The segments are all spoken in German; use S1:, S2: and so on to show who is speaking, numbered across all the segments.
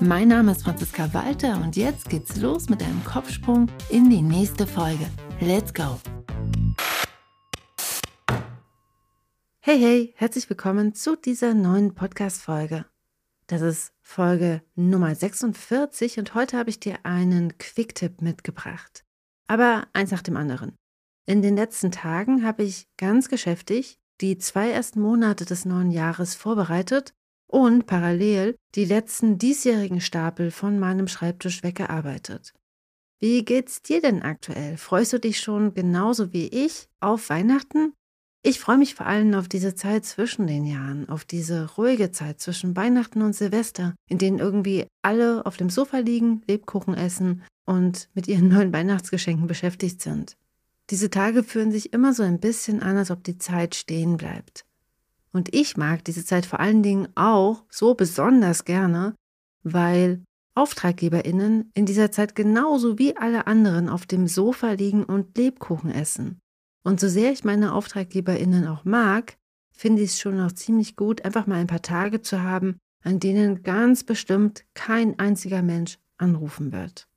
S1: Mein Name ist Franziska Walter und jetzt geht's los mit einem Kopfsprung in die nächste Folge. Let's go! Hey, hey, herzlich willkommen zu dieser neuen Podcast-Folge. Das ist Folge Nummer 46 und heute habe ich dir einen Quick-Tipp mitgebracht. Aber eins nach dem anderen. In den letzten Tagen habe ich ganz geschäftig die zwei ersten Monate des neuen Jahres vorbereitet und parallel die letzten diesjährigen Stapel von meinem Schreibtisch weggearbeitet. Wie geht's dir denn aktuell? Freust du dich schon genauso wie ich auf Weihnachten? Ich freue mich vor allem auf diese Zeit zwischen den Jahren, auf diese ruhige Zeit zwischen Weihnachten und Silvester, in denen irgendwie alle auf dem Sofa liegen, Lebkuchen essen und mit ihren neuen Weihnachtsgeschenken beschäftigt sind. Diese Tage fühlen sich immer so ein bisschen an, als ob die Zeit stehen bleibt. Und ich mag diese Zeit vor allen Dingen auch so besonders gerne, weil Auftraggeberinnen in dieser Zeit genauso wie alle anderen auf dem Sofa liegen und Lebkuchen essen. Und so sehr ich meine Auftraggeberinnen auch mag, finde ich es schon noch ziemlich gut, einfach mal ein paar Tage zu haben, an denen ganz bestimmt kein einziger Mensch anrufen wird.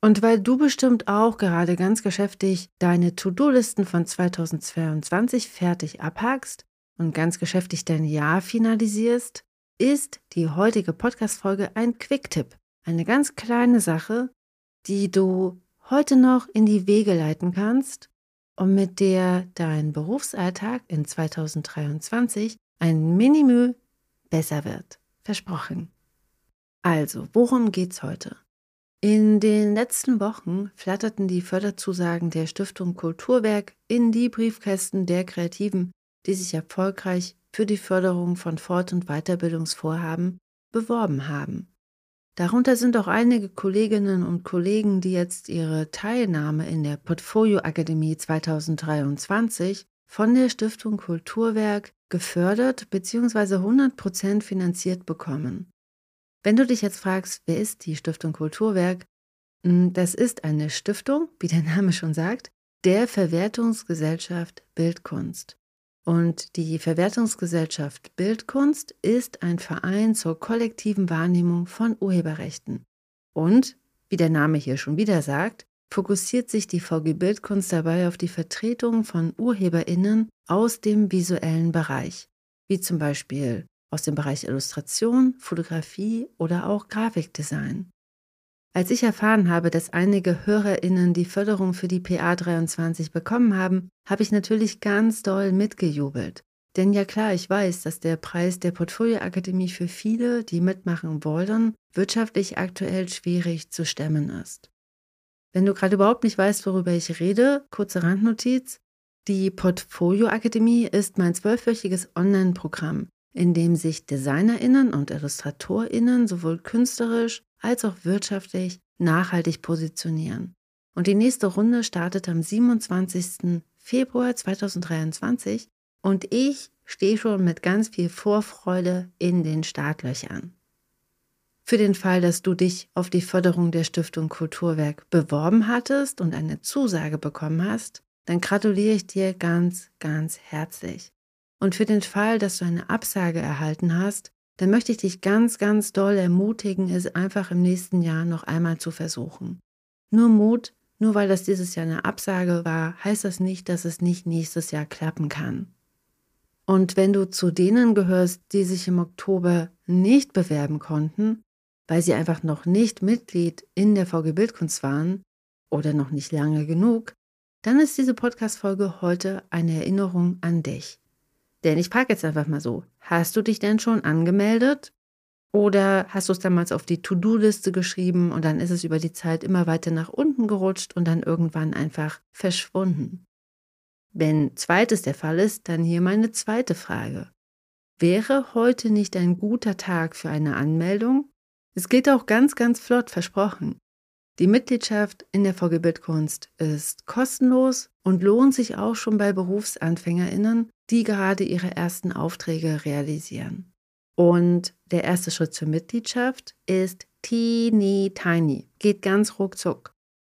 S1: Und weil du bestimmt auch gerade ganz geschäftig deine To-Do-Listen von 2022 fertig abhackst, und ganz geschäftig dein Jahr finalisierst, ist die heutige Podcast-Folge ein Quick-Tipp. Eine ganz kleine Sache, die du heute noch in die Wege leiten kannst und mit der dein Berufsalltag in 2023 ein Minimü besser wird. Versprochen. Also, worum geht's heute? In den letzten Wochen flatterten die Förderzusagen der Stiftung Kulturwerk in die Briefkästen der Kreativen die sich erfolgreich für die Förderung von Fort- und Weiterbildungsvorhaben beworben haben. Darunter sind auch einige Kolleginnen und Kollegen, die jetzt ihre Teilnahme in der Portfolio Akademie 2023 von der Stiftung Kulturwerk gefördert bzw. 100% finanziert bekommen. Wenn du dich jetzt fragst, wer ist die Stiftung Kulturwerk? Hm, das ist eine Stiftung, wie der Name schon sagt, der Verwertungsgesellschaft Bildkunst. Und die Verwertungsgesellschaft Bildkunst ist ein Verein zur kollektiven Wahrnehmung von Urheberrechten. Und, wie der Name hier schon wieder sagt, fokussiert sich die VG Bildkunst dabei auf die Vertretung von Urheberinnen aus dem visuellen Bereich, wie zum Beispiel aus dem Bereich Illustration, Fotografie oder auch Grafikdesign. Als ich erfahren habe, dass einige HörerInnen die Förderung für die PA 23 bekommen haben, habe ich natürlich ganz doll mitgejubelt. Denn ja klar, ich weiß, dass der Preis der Portfolioakademie für viele, die mitmachen wollen, wirtschaftlich aktuell schwierig zu stemmen ist. Wenn du gerade überhaupt nicht weißt, worüber ich rede, kurze Randnotiz. Die Portfolioakademie ist mein zwölfwöchiges Online-Programm, in dem sich DesignerInnen und IllustratorInnen sowohl künstlerisch als auch wirtschaftlich nachhaltig positionieren. Und die nächste Runde startet am 27. Februar 2023 und ich stehe schon mit ganz viel Vorfreude in den Startlöchern. Für den Fall, dass du dich auf die Förderung der Stiftung Kulturwerk beworben hattest und eine Zusage bekommen hast, dann gratuliere ich dir ganz, ganz herzlich. Und für den Fall, dass du eine Absage erhalten hast, dann möchte ich dich ganz, ganz doll ermutigen, es einfach im nächsten Jahr noch einmal zu versuchen. Nur Mut, nur weil das dieses Jahr eine Absage war, heißt das nicht, dass es nicht nächstes Jahr klappen kann. Und wenn du zu denen gehörst, die sich im Oktober nicht bewerben konnten, weil sie einfach noch nicht Mitglied in der VG Bildkunst waren oder noch nicht lange genug, dann ist diese Podcast-Folge heute eine Erinnerung an dich. Denn ich frage jetzt einfach mal so, hast du dich denn schon angemeldet? Oder hast du es damals auf die To-Do-Liste geschrieben und dann ist es über die Zeit immer weiter nach unten gerutscht und dann irgendwann einfach verschwunden? Wenn zweites der Fall ist, dann hier meine zweite Frage. Wäre heute nicht ein guter Tag für eine Anmeldung? Es geht auch ganz, ganz flott, versprochen. Die Mitgliedschaft in der VG Bildkunst ist kostenlos und lohnt sich auch schon bei BerufsanfängerInnen, die gerade ihre ersten Aufträge realisieren. Und der erste Schritt zur Mitgliedschaft ist teeny tiny, geht ganz ruckzuck.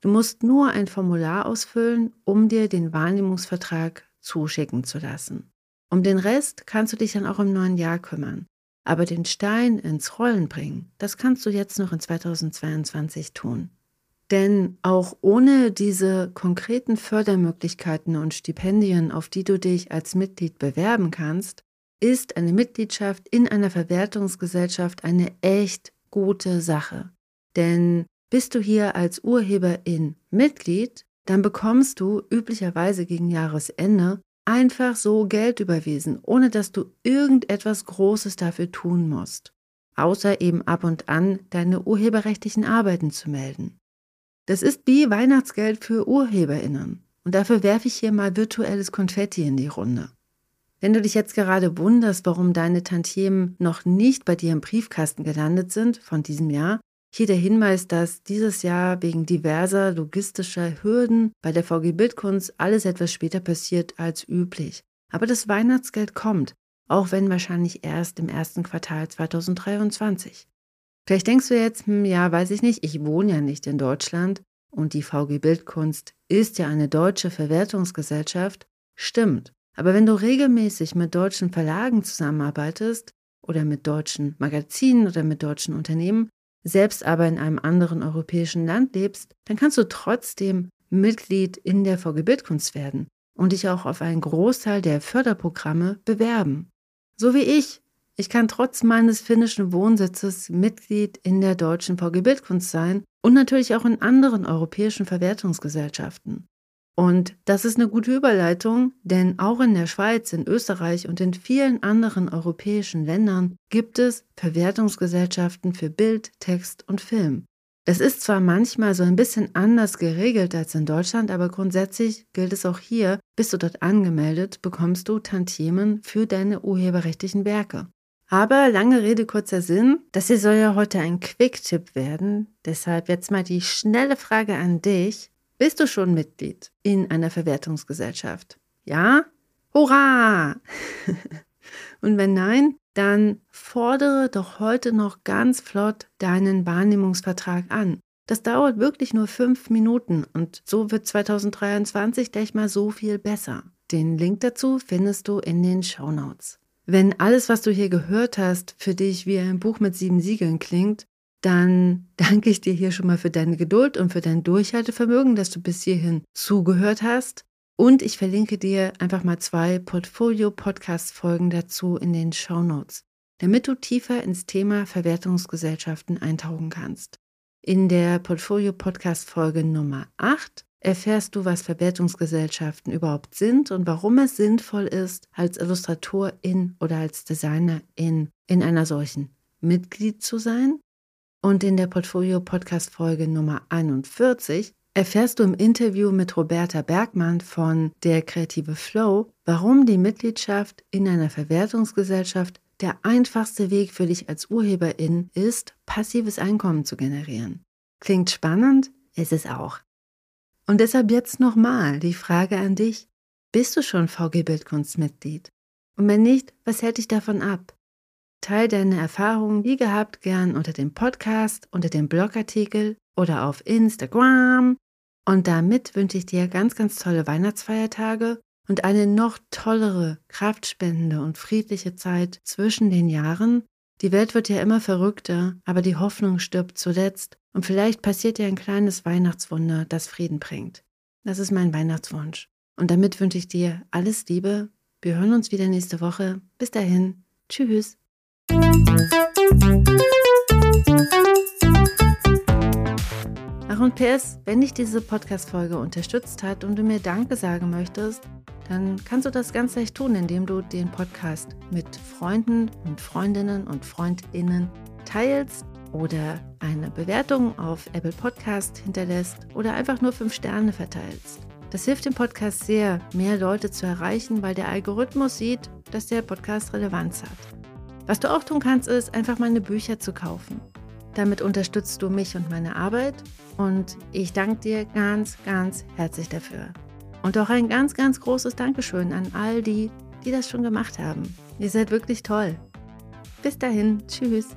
S1: Du musst nur ein Formular ausfüllen, um dir den Wahrnehmungsvertrag zuschicken zu lassen. Um den Rest kannst du dich dann auch im neuen Jahr kümmern. Aber den Stein ins Rollen bringen, das kannst du jetzt noch in 2022 tun. Denn auch ohne diese konkreten Fördermöglichkeiten und Stipendien, auf die du dich als Mitglied bewerben kannst, ist eine Mitgliedschaft in einer Verwertungsgesellschaft eine echt gute Sache. Denn bist du hier als Urheberin Mitglied, dann bekommst du üblicherweise gegen Jahresende einfach so Geld überwiesen, ohne dass du irgendetwas Großes dafür tun musst, außer eben ab und an deine urheberrechtlichen Arbeiten zu melden. Das ist wie Weihnachtsgeld für Urheberinnen. Und dafür werfe ich hier mal virtuelles Konfetti in die Runde. Wenn du dich jetzt gerade wunderst, warum deine Tantiemen noch nicht bei dir im Briefkasten gelandet sind von diesem Jahr, hier der Hinweis, dass dieses Jahr wegen diverser logistischer Hürden bei der VG Bildkunst alles etwas später passiert als üblich. Aber das Weihnachtsgeld kommt, auch wenn wahrscheinlich erst im ersten Quartal 2023. Vielleicht denkst du jetzt, hm, ja, weiß ich nicht, ich wohne ja nicht in Deutschland und die VG Bildkunst ist ja eine deutsche Verwertungsgesellschaft. Stimmt. Aber wenn du regelmäßig mit deutschen Verlagen zusammenarbeitest oder mit deutschen Magazinen oder mit deutschen Unternehmen, selbst aber in einem anderen europäischen Land lebst, dann kannst du trotzdem Mitglied in der VG Bildkunst werden und dich auch auf einen Großteil der Förderprogramme bewerben. So wie ich. Ich kann trotz meines finnischen Wohnsitzes Mitglied in der deutschen VG Bildkunst sein und natürlich auch in anderen europäischen Verwertungsgesellschaften. Und das ist eine gute Überleitung, denn auch in der Schweiz, in Österreich und in vielen anderen europäischen Ländern gibt es Verwertungsgesellschaften für Bild, Text und Film. Das ist zwar manchmal so ein bisschen anders geregelt als in Deutschland, aber grundsätzlich gilt es auch hier, bist du dort angemeldet, bekommst du Tantiemen für deine urheberrechtlichen Werke. Aber lange Rede, kurzer Sinn, das hier soll ja heute ein Quick-Tipp werden. Deshalb jetzt mal die schnelle Frage an dich. Bist du schon Mitglied in einer Verwertungsgesellschaft? Ja? Hurra! Und wenn nein, dann fordere doch heute noch ganz flott deinen Wahrnehmungsvertrag an. Das dauert wirklich nur fünf Minuten und so wird 2023 gleich mal so viel besser. Den Link dazu findest du in den Show Notes. Wenn alles, was du hier gehört hast, für dich wie ein Buch mit sieben Siegeln klingt, dann danke ich dir hier schon mal für deine Geduld und für dein Durchhaltevermögen, dass du bis hierhin zugehört hast. Und ich verlinke dir einfach mal zwei Portfolio-Podcast-Folgen dazu in den Show Notes, damit du tiefer ins Thema Verwertungsgesellschaften eintauchen kannst. In der Portfolio-Podcast-Folge Nummer 8 erfährst du, was Verwertungsgesellschaften überhaupt sind und warum es sinnvoll ist, als Illustratorin oder als Designerin in einer solchen Mitglied zu sein. Und in der Portfolio-Podcast-Folge Nummer 41 erfährst du im Interview mit Roberta Bergmann von Der kreative Flow, warum die Mitgliedschaft in einer Verwertungsgesellschaft der einfachste Weg für dich als Urheberin ist, passives Einkommen zu generieren. Klingt spannend? Ist es auch. Und deshalb jetzt nochmal die Frage an dich. Bist du schon VG Bildkunstmitglied? Und wenn nicht, was hält dich davon ab? Teil deine Erfahrungen wie gehabt gern unter dem Podcast, unter dem Blogartikel oder auf Instagram. Und damit wünsche ich dir ganz, ganz tolle Weihnachtsfeiertage und eine noch tollere, kraftspendende und friedliche Zeit zwischen den Jahren. Die Welt wird ja immer verrückter, aber die Hoffnung stirbt zuletzt und vielleicht passiert dir ein kleines Weihnachtswunder, das Frieden bringt. Das ist mein Weihnachtswunsch. Und damit wünsche ich dir alles Liebe. Wir hören uns wieder nächste Woche. Bis dahin. Tschüss. Ach und PS, wenn dich diese Podcast-Folge unterstützt hat und du mir Danke sagen möchtest, dann kannst du das ganz leicht tun, indem du den Podcast mit Freunden und Freundinnen und Freundinnen teilst oder eine Bewertung auf Apple Podcast hinterlässt oder einfach nur fünf Sterne verteilst. Das hilft dem Podcast sehr, mehr Leute zu erreichen, weil der Algorithmus sieht, dass der Podcast Relevanz hat. Was du auch tun kannst, ist einfach meine Bücher zu kaufen. Damit unterstützt du mich und meine Arbeit und ich danke dir ganz, ganz herzlich dafür. Und auch ein ganz, ganz großes Dankeschön an all die, die das schon gemacht haben. Ihr seid wirklich toll. Bis dahin, tschüss.